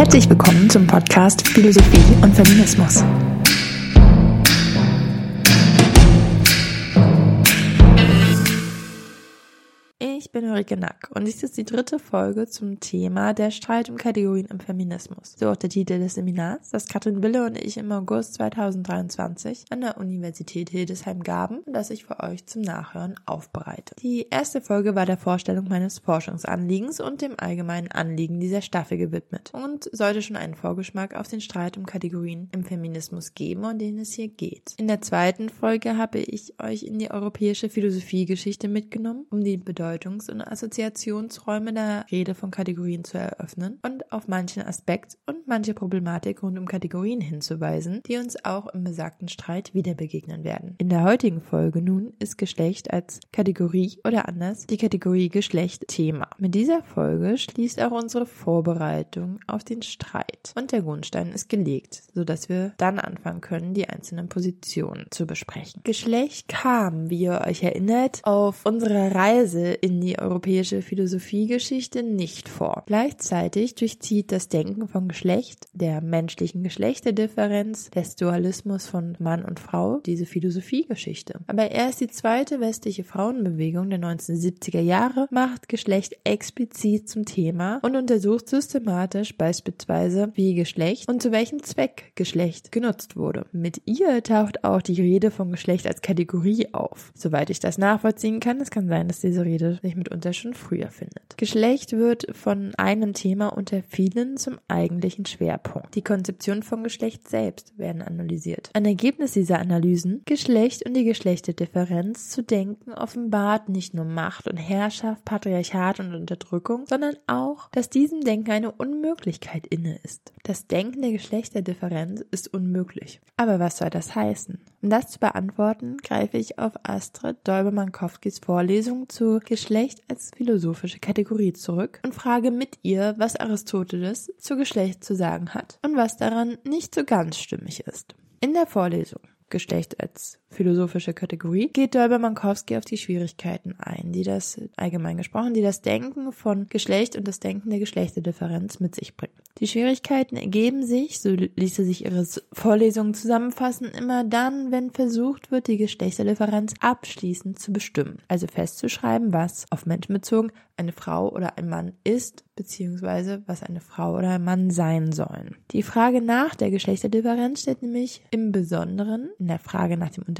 Herzlich willkommen zum Podcast Philosophie und Feminismus. Bin Ulrike Nack und dies ist die dritte Folge zum Thema der Streit um Kategorien im Feminismus. So auch der Titel des Seminars, das Katrin Wille und ich im August 2023 an der Universität Hildesheim gaben und das ich für euch zum Nachhören aufbereite. Die erste Folge war der Vorstellung meines Forschungsanliegens und dem allgemeinen Anliegen dieser Staffel gewidmet und sollte schon einen Vorgeschmack auf den Streit um Kategorien im Feminismus geben, um den es hier geht. In der zweiten Folge habe ich euch in die europäische Philosophiegeschichte mitgenommen, um die Bedeutung Betrachtungs- und Assoziationsräume der Rede von Kategorien zu eröffnen und auf manchen Aspekt und manche Problematik rund um Kategorien hinzuweisen, die uns auch im besagten Streit wieder begegnen werden. In der heutigen Folge nun ist Geschlecht als Kategorie oder anders die Kategorie Geschlecht Thema. Mit dieser Folge schließt auch unsere Vorbereitung auf den Streit und der Grundstein ist gelegt, sodass wir dann anfangen können, die einzelnen Positionen zu besprechen. Geschlecht kam, wie ihr euch erinnert, auf unserer Reise in die die europäische Philosophiegeschichte nicht vor. Gleichzeitig durchzieht das Denken von Geschlecht, der menschlichen Geschlechterdifferenz, des Dualismus von Mann und Frau diese Philosophiegeschichte. Aber erst die zweite westliche Frauenbewegung der 1970er Jahre macht Geschlecht explizit zum Thema und untersucht systematisch beispielsweise, wie Geschlecht und zu welchem Zweck Geschlecht genutzt wurde. Mit ihr taucht auch die Rede von Geschlecht als Kategorie auf. Soweit ich das nachvollziehen kann, es kann sein, dass diese Rede sich mitunter schon früher findet. Geschlecht wird von einem Thema unter vielen zum eigentlichen Schwerpunkt. Die Konzeption von Geschlecht selbst werden analysiert. Ein Ergebnis dieser Analysen, Geschlecht und die Geschlechterdifferenz zu denken, offenbart nicht nur Macht und Herrschaft, Patriarchat und Unterdrückung, sondern auch, dass diesem Denken eine Unmöglichkeit inne ist. Das Denken der Geschlechterdifferenz ist unmöglich. Aber was soll das heißen? Um das zu beantworten, greife ich auf Astrid Dolbermann-Kowskis Vorlesung zu Geschlecht Geschlecht als philosophische Kategorie zurück und frage mit ihr, was Aristoteles zu Geschlecht zu sagen hat und was daran nicht so ganz stimmig ist. In der Vorlesung Geschlecht als philosophische Kategorie, geht Dolber-Mankowski auf die Schwierigkeiten ein, die das, allgemein gesprochen, die das Denken von Geschlecht und das Denken der Geschlechterdifferenz mit sich bringen. Die Schwierigkeiten ergeben sich, so ließe sich ihre Vorlesungen zusammenfassen, immer dann, wenn versucht wird, die Geschlechterdifferenz abschließend zu bestimmen, also festzuschreiben, was auf Menschen bezogen eine Frau oder ein Mann ist, beziehungsweise was eine Frau oder ein Mann sein sollen. Die Frage nach der Geschlechterdifferenz steht nämlich im Besonderen in der Frage nach dem Unterschied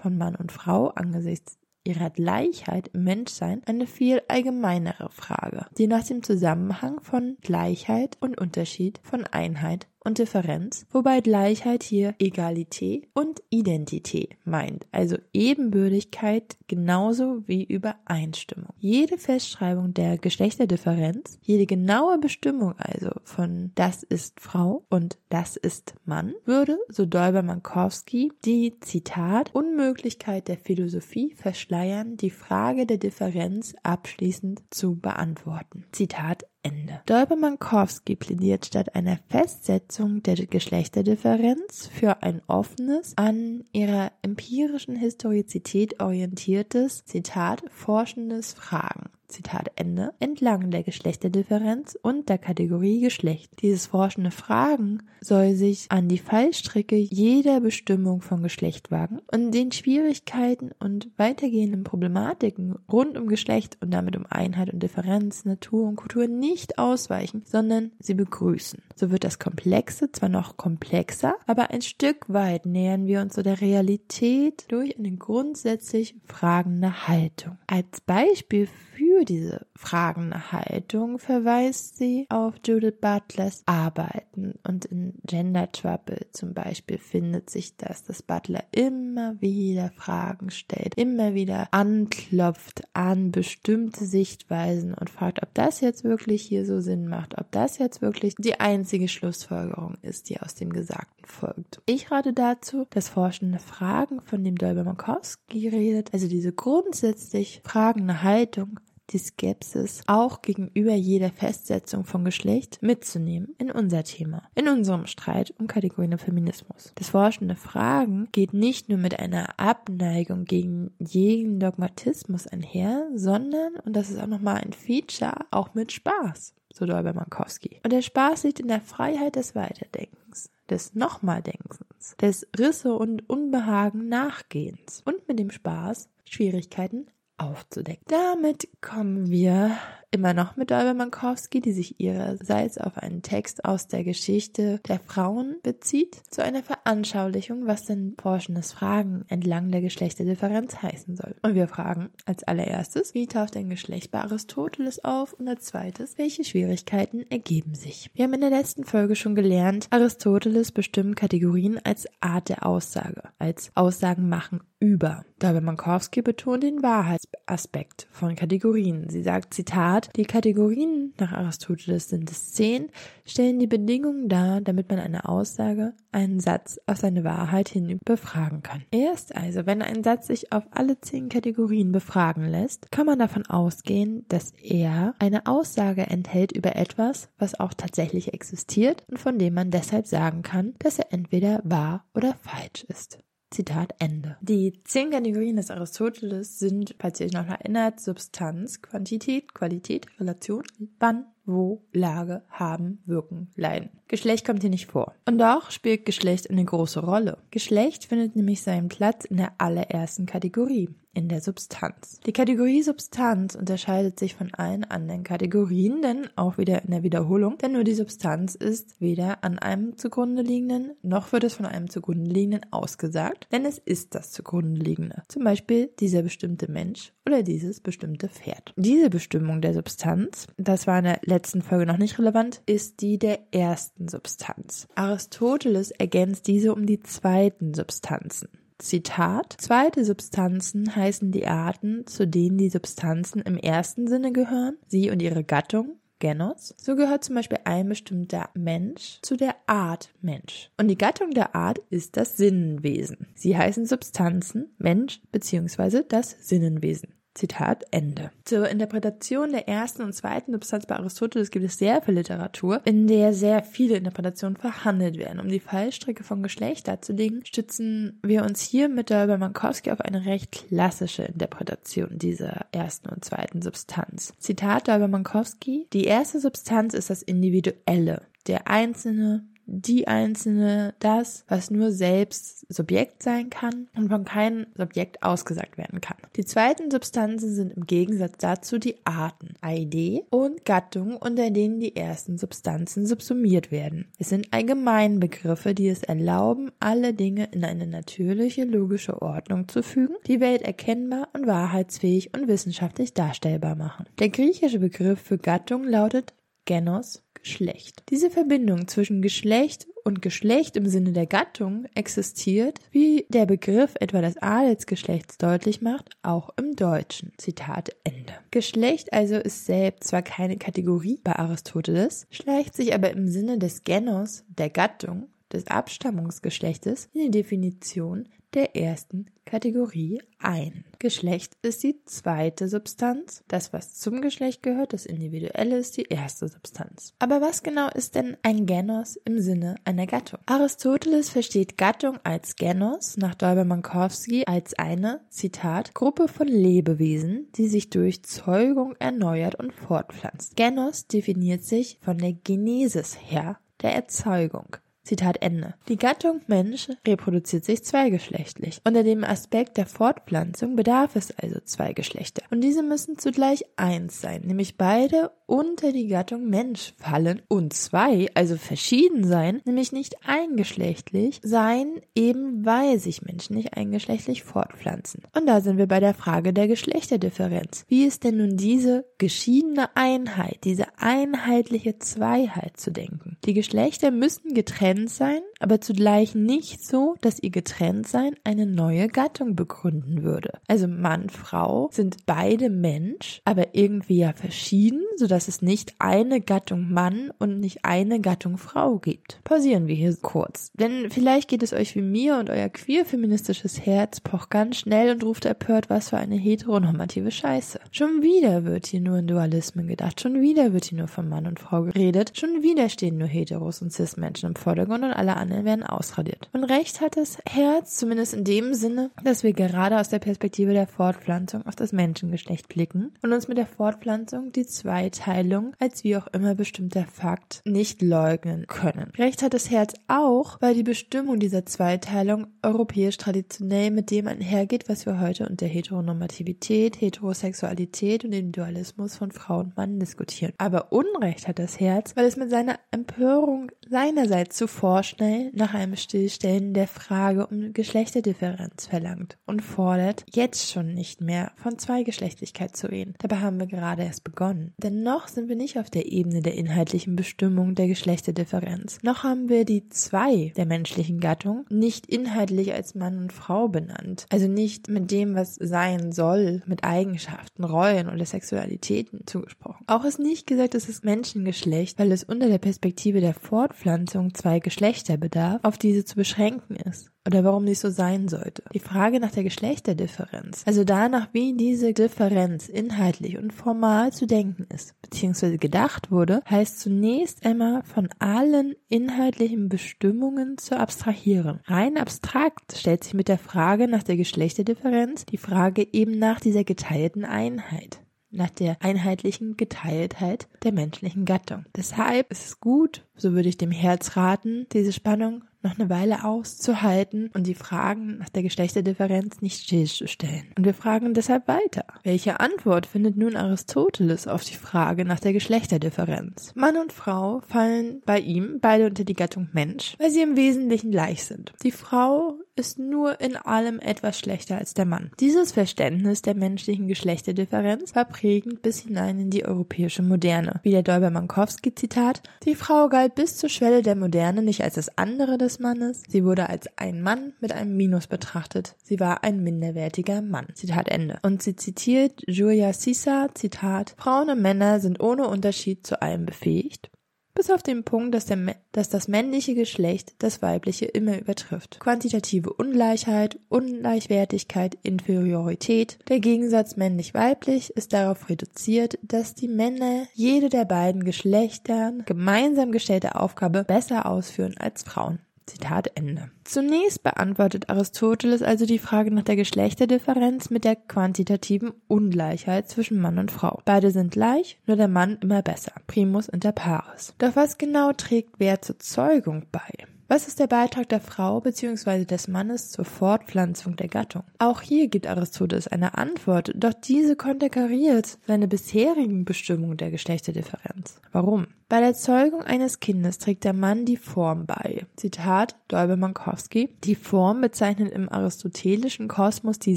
von Mann und Frau angesichts ihrer Gleichheit im Menschsein eine viel allgemeinere Frage, die nach dem Zusammenhang von Gleichheit und Unterschied, von Einheit und Differenz, wobei Gleichheit hier Egalität und Identität meint, also Ebenbürtigkeit genauso wie Übereinstimmung. Jede Festschreibung der Geschlechterdifferenz, jede genaue Bestimmung also von das ist Frau und das ist Mann, würde, so Dolber-Mankowski, die Zitat Unmöglichkeit der Philosophie verschleiern, die Frage der Differenz abschließend zu beantworten. Zitat Ende. Dolbermann-Kowski plädiert statt einer Festsetzung der Geschlechterdifferenz für ein offenes, an ihrer empirischen Historizität orientiertes, Zitat, forschendes Fragen. Zitat Ende, entlang der Geschlechterdifferenz und der Kategorie Geschlecht. Dieses forschende Fragen soll sich an die Fallstricke jeder Bestimmung von Geschlecht wagen und den Schwierigkeiten und weitergehenden Problematiken rund um Geschlecht und damit um Einheit und Differenz, Natur und Kultur nicht ausweichen, sondern sie begrüßen. So wird das Komplexe zwar noch komplexer, aber ein Stück weit nähern wir uns so der Realität durch eine grundsätzlich fragende Haltung. Als Beispiel für für diese fragende Haltung verweist sie auf Judith Butlers Arbeiten und in Gender Trouble zum Beispiel findet sich das, dass Butler immer wieder Fragen stellt, immer wieder anklopft an bestimmte Sichtweisen und fragt, ob das jetzt wirklich hier so Sinn macht, ob das jetzt wirklich die einzige Schlussfolgerung ist, die aus dem Gesagten folgt. Ich rate dazu, dass forschende Fragen, von dem Dolber Makowski redet, also diese grundsätzlich fragende Haltung, die Skepsis auch gegenüber jeder Festsetzung von Geschlecht mitzunehmen in unser Thema, in unserem Streit um Kategorien Feminismus. Das forschende Fragen geht nicht nur mit einer Abneigung gegen jeden Dogmatismus einher, sondern, und das ist auch nochmal ein Feature, auch mit Spaß. so Dolber Mankowski. Und der Spaß liegt in der Freiheit des Weiterdenkens, des Nochmaldenkens, des Risse und Unbehagen Nachgehens und mit dem Spaß Schwierigkeiten aufzudecken. Damit kommen wir immer noch mit Dolbe Mankowski, die sich ihrerseits auf einen Text aus der Geschichte der Frauen bezieht, zu einer Veranschaulichung, was denn forschendes Fragen entlang der Geschlechterdifferenz heißen soll. Und wir fragen als allererstes, wie taucht ein Geschlecht bei Aristoteles auf? Und als zweites, welche Schwierigkeiten ergeben sich? Wir haben in der letzten Folge schon gelernt, Aristoteles bestimmt Kategorien als Art der Aussage, als Aussagen machen über. Dolbe Mankowski betont den Wahrheitsaspekt von Kategorien. Sie sagt, Zitat, Zitat, die Kategorien nach Aristoteles sind es zehn, stellen die Bedingungen dar, damit man eine Aussage, einen Satz auf seine Wahrheit hin befragen kann. Erst also, wenn ein Satz sich auf alle zehn Kategorien befragen lässt, kann man davon ausgehen, dass er eine Aussage enthält über etwas, was auch tatsächlich existiert und von dem man deshalb sagen kann, dass er entweder wahr oder falsch ist. Zitat Ende. Die zehn Kategorien des Aristoteles sind, falls ihr euch noch erinnert, Substanz, Quantität, Qualität, Relation, wann, wo, Lage, haben, wirken, leiden. Geschlecht kommt hier nicht vor. Und doch spielt Geschlecht eine große Rolle. Geschlecht findet nämlich seinen Platz in der allerersten Kategorie in der Substanz. Die Kategorie Substanz unterscheidet sich von allen anderen Kategorien, denn auch wieder in der Wiederholung, denn nur die Substanz ist weder an einem zugrunde liegenden, noch wird es von einem zugrunde liegenden ausgesagt, denn es ist das zugrunde liegende. Zum Beispiel dieser bestimmte Mensch oder dieses bestimmte Pferd. Diese Bestimmung der Substanz, das war in der Folge noch nicht relevant, ist die der ersten Substanz. Aristoteles ergänzt diese um die zweiten Substanzen. Zitat, zweite Substanzen heißen die Arten, zu denen die Substanzen im ersten Sinne gehören, sie und ihre Gattung, Genos. So gehört zum Beispiel ein bestimmter Mensch zu der Art Mensch. Und die Gattung der Art ist das Sinnenwesen. Sie heißen Substanzen, Mensch bzw. das Sinnenwesen. Zitat Ende. Zur Interpretation der ersten und zweiten Substanz bei Aristoteles gibt es sehr viel Literatur, in der sehr viele Interpretationen verhandelt werden. Um die Fallstrecke von Geschlecht darzulegen, stützen wir uns hier mit der Mankowski auf eine recht klassische Interpretation dieser ersten und zweiten Substanz. Zitat Mankowski, die erste Substanz ist das Individuelle, der einzelne die einzelne, das, was nur selbst Subjekt sein kann und von keinem Subjekt ausgesagt werden kann. Die zweiten Substanzen sind im Gegensatz dazu die Arten, ID und Gattung, unter denen die ersten Substanzen subsumiert werden. Es sind Allgemeinbegriffe, die es erlauben, alle Dinge in eine natürliche, logische Ordnung zu fügen, die Welt erkennbar und wahrheitsfähig und wissenschaftlich darstellbar machen. Der griechische Begriff für Gattung lautet Genos Geschlecht. Diese Verbindung zwischen Geschlecht und Geschlecht im Sinne der Gattung existiert, wie der Begriff etwa des Adelsgeschlechts deutlich macht, auch im Deutschen. Zitat Ende. Geschlecht also ist selbst zwar keine Kategorie bei Aristoteles, schleicht sich aber im Sinne des Genos, der Gattung, des Abstammungsgeschlechtes in die Definition der ersten Kategorie ein. Geschlecht ist die zweite Substanz. Das, was zum Geschlecht gehört, das Individuelle, ist die erste Substanz. Aber was genau ist denn ein Genos im Sinne einer Gattung? Aristoteles versteht Gattung als Genos, nach Dolber-Mankowski als eine, Zitat, Gruppe von Lebewesen, die sich durch Zeugung erneuert und fortpflanzt. Genos definiert sich von der Genesis her, der Erzeugung. Zitat Ende. Die Gattung Mensch reproduziert sich zweigeschlechtlich. Unter dem Aspekt der Fortpflanzung bedarf es also zwei Geschlechter. Und diese müssen zugleich eins sein, nämlich beide unter die Gattung Mensch fallen und zwei, also verschieden sein, nämlich nicht eingeschlechtlich sein, eben weil sich Menschen nicht eingeschlechtlich fortpflanzen. Und da sind wir bei der Frage der Geschlechterdifferenz. Wie ist denn nun diese geschiedene Einheit, diese einheitliche Zweiheit zu denken? Die Geschlechter müssen getrennt sein, aber zugleich nicht so, dass ihr Getrenntsein eine neue Gattung begründen würde. Also Mann, Frau sind beide Mensch, aber irgendwie ja verschieden, sodass es nicht eine Gattung Mann und nicht eine Gattung Frau gibt. Pausieren wir hier kurz, denn vielleicht geht es euch wie mir und euer queer-feministisches Herz pocht ganz schnell und ruft empört, was für eine heteronormative Scheiße. Schon wieder wird hier nur in Dualismen gedacht, schon wieder wird hier nur von Mann und Frau geredet, schon wieder stehen nur Heteros und Cis-Menschen im Vordergrund Vordergrund und alle anderen werden ausradiert. Und recht hat das Herz, zumindest in dem Sinne, dass wir gerade aus der Perspektive der Fortpflanzung auf das Menschengeschlecht blicken und uns mit der Fortpflanzung die Zweiteilung als wie auch immer bestimmter Fakt nicht leugnen können. Recht hat das Herz auch, weil die Bestimmung dieser Zweiteilung europäisch traditionell mit dem einhergeht, was wir heute unter Heteronormativität, Heterosexualität und Individualismus von Frau und Mann diskutieren. Aber Unrecht hat das Herz, weil es mit seiner Empörung seinerseits zu vorschnell nach einem Stillstellen der Frage um Geschlechterdifferenz verlangt und fordert, jetzt schon nicht mehr von Zweigeschlechtlichkeit zu reden. Dabei haben wir gerade erst begonnen. Denn noch sind wir nicht auf der Ebene der inhaltlichen Bestimmung der Geschlechterdifferenz. Noch haben wir die zwei der menschlichen Gattung nicht inhaltlich als Mann und Frau benannt. Also nicht mit dem, was sein soll, mit Eigenschaften, Rollen oder Sexualitäten zugesprochen. Auch ist nicht gesagt, dass es Menschengeschlecht, weil es unter der Perspektive der Fortpflanzung zwei Geschlechter bedarf, auf diese zu beschränken ist oder warum dies so sein sollte. Die Frage nach der Geschlechterdifferenz, also danach, wie diese Differenz inhaltlich und formal zu denken ist, beziehungsweise gedacht wurde, heißt zunächst einmal von allen inhaltlichen Bestimmungen zu abstrahieren. Rein abstrakt stellt sich mit der Frage nach der Geschlechterdifferenz die Frage eben nach dieser geteilten Einheit nach der einheitlichen Geteiltheit der menschlichen Gattung. Deshalb ist es gut, so würde ich dem Herz raten, diese Spannung noch eine Weile auszuhalten und die Fragen nach der Geschlechterdifferenz nicht stillzustellen. Und wir fragen deshalb weiter. Welche Antwort findet nun Aristoteles auf die Frage nach der Geschlechterdifferenz? Mann und Frau fallen bei ihm beide unter die Gattung Mensch, weil sie im Wesentlichen gleich sind. Die Frau ist nur in allem etwas schlechter als der Mann. Dieses Verständnis der menschlichen Geschlechterdifferenz war prägend bis hinein in die europäische Moderne. Wie der Däuber-Mankowski Zitat, die Frau galt bis zur Schwelle der Moderne nicht als das andere des Mannes, sie wurde als ein Mann mit einem Minus betrachtet. Sie war ein minderwertiger Mann. Zitat Ende. Und sie zitiert Julia Sisa, Zitat, Frauen und Männer sind ohne Unterschied zu allem befähigt, bis auf den Punkt, dass, der, dass das männliche Geschlecht das weibliche immer übertrifft. Quantitative Ungleichheit, Ungleichwertigkeit, Inferiorität. Der Gegensatz männlich-weiblich ist darauf reduziert, dass die Männer jede der beiden Geschlechtern gemeinsam gestellte Aufgabe besser ausführen als Frauen. Zitat Ende. Zunächst beantwortet Aristoteles also die Frage nach der Geschlechterdifferenz mit der quantitativen Ungleichheit zwischen Mann und Frau. Beide sind gleich, nur der Mann immer besser. Primus inter pares. Doch was genau trägt wer zur Zeugung bei? Was ist der Beitrag der Frau bzw. des Mannes zur Fortpflanzung der Gattung? Auch hier gibt Aristoteles eine Antwort, doch diese konterkariert seine bisherigen Bestimmungen der Geschlechterdifferenz. Warum? Bei der Zeugung eines Kindes trägt der Mann die Form bei. Zitat Däuber-Mankowski. Die Form bezeichnet im aristotelischen Kosmos die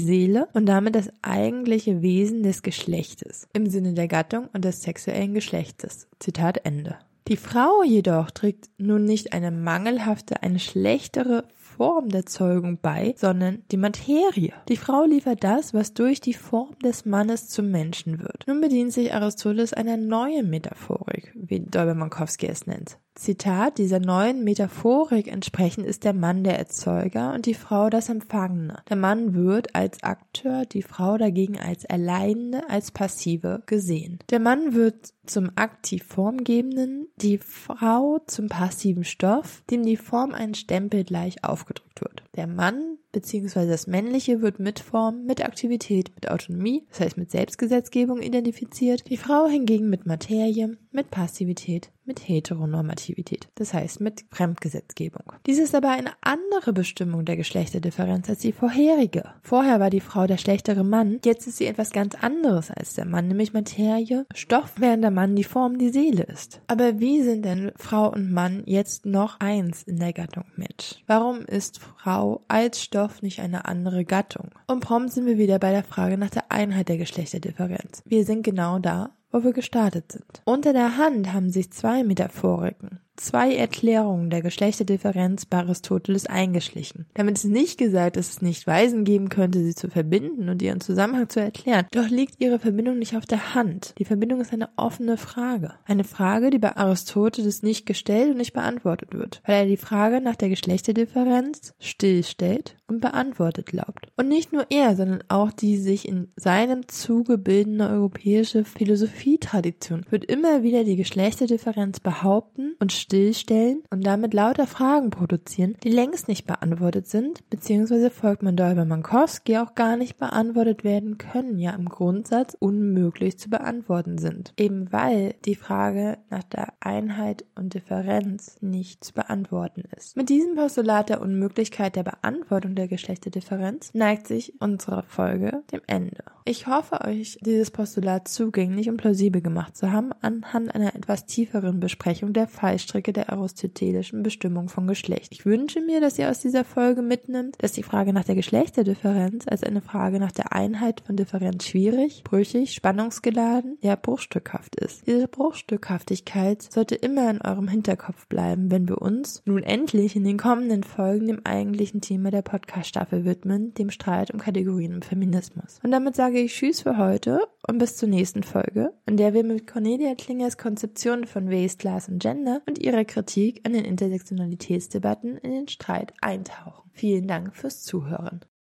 Seele und damit das eigentliche Wesen des Geschlechtes im Sinne der Gattung und des sexuellen Geschlechtes. Zitat Ende. Die Frau jedoch trägt nun nicht eine mangelhafte, eine schlechtere Form der Zeugung bei, sondern die Materie. Die Frau liefert das, was durch die Form des Mannes zum Menschen wird. Nun bedient sich Aristoteles einer neuen Metaphorik, wie Dolber-Mankowski es nennt. Zitat, dieser neuen Metaphorik entsprechend ist der Mann der Erzeuger und die Frau das Empfangene. Der Mann wird als Akteur, die Frau dagegen als Alleinende, als Passive gesehen. Der Mann wird zum aktiv Formgebenden, die Frau zum passiven Stoff, dem die Form ein Stempel gleich aufgedrückt wird. Der Mann bzw. das Männliche wird mit Form, mit Aktivität, mit Autonomie, das heißt mit Selbstgesetzgebung identifiziert, die Frau hingegen mit Materie, mit Passivität, mit Heteronormativität, das heißt mit Fremdgesetzgebung. Dies ist aber eine andere Bestimmung der Geschlechterdifferenz als die vorherige. Vorher war die Frau der schlechtere Mann, jetzt ist sie etwas ganz anderes als der Mann, nämlich Materie, Stoff, während der Mann die Form, die Seele ist. Aber wie sind denn Frau und Mann jetzt noch eins in der Gattung Mensch? Warum ist Frau als Stoff nicht eine andere Gattung? Und prompt sind wir wieder bei der Frage nach der Einheit der Geschlechterdifferenz. Wir sind genau da, wo wir gestartet sind. Unter der Hand haben sich zwei Metaphoriken zwei Erklärungen der Geschlechterdifferenz bei Aristoteles eingeschlichen. Damit ist nicht gesagt, dass es nicht Weisen geben könnte, sie zu verbinden und ihren Zusammenhang zu erklären. Doch liegt ihre Verbindung nicht auf der Hand. Die Verbindung ist eine offene Frage. Eine Frage, die bei Aristoteles nicht gestellt und nicht beantwortet wird, weil er die Frage nach der Geschlechterdifferenz stillstellt und beantwortet glaubt. Und nicht nur er, sondern auch die sich in seinem Zuge bildende europäische Philosophietradition wird immer wieder die Geschlechterdifferenz behaupten und stillstellen und damit lauter Fragen produzieren, die längst nicht beantwortet sind, beziehungsweise folgt man Dolber-Mankowski auch gar nicht beantwortet werden können, ja im Grundsatz unmöglich zu beantworten sind. Eben weil die Frage nach der Einheit und Differenz nicht zu beantworten ist. Mit diesem Postulat der Unmöglichkeit der Beantwortung der Geschlechterdifferenz neigt sich unsere Folge dem Ende. Ich hoffe, euch dieses Postulat zugänglich und plausibel gemacht zu haben anhand einer etwas tieferen Besprechung der Fallstricke der aristotelischen Bestimmung von Geschlecht. Ich wünsche mir, dass ihr aus dieser Folge mitnimmt, dass die Frage nach der Geschlechterdifferenz als eine Frage nach der Einheit von Differenz schwierig, brüchig, spannungsgeladen, ja bruchstückhaft ist. Diese Bruchstückhaftigkeit sollte immer in eurem Hinterkopf bleiben, wenn wir uns nun endlich in den kommenden Folgen dem eigentlichen Thema der Podcast-Staffel widmen, dem Streit um Kategorien im Feminismus. Und damit sage ich Tschüss für heute und bis zur nächsten Folge, in der wir mit Cornelia Klingers Konzeption von Race, Class und Gender und ihrer Kritik an den Intersektionalitätsdebatten in den Streit eintauchen. Vielen Dank fürs Zuhören.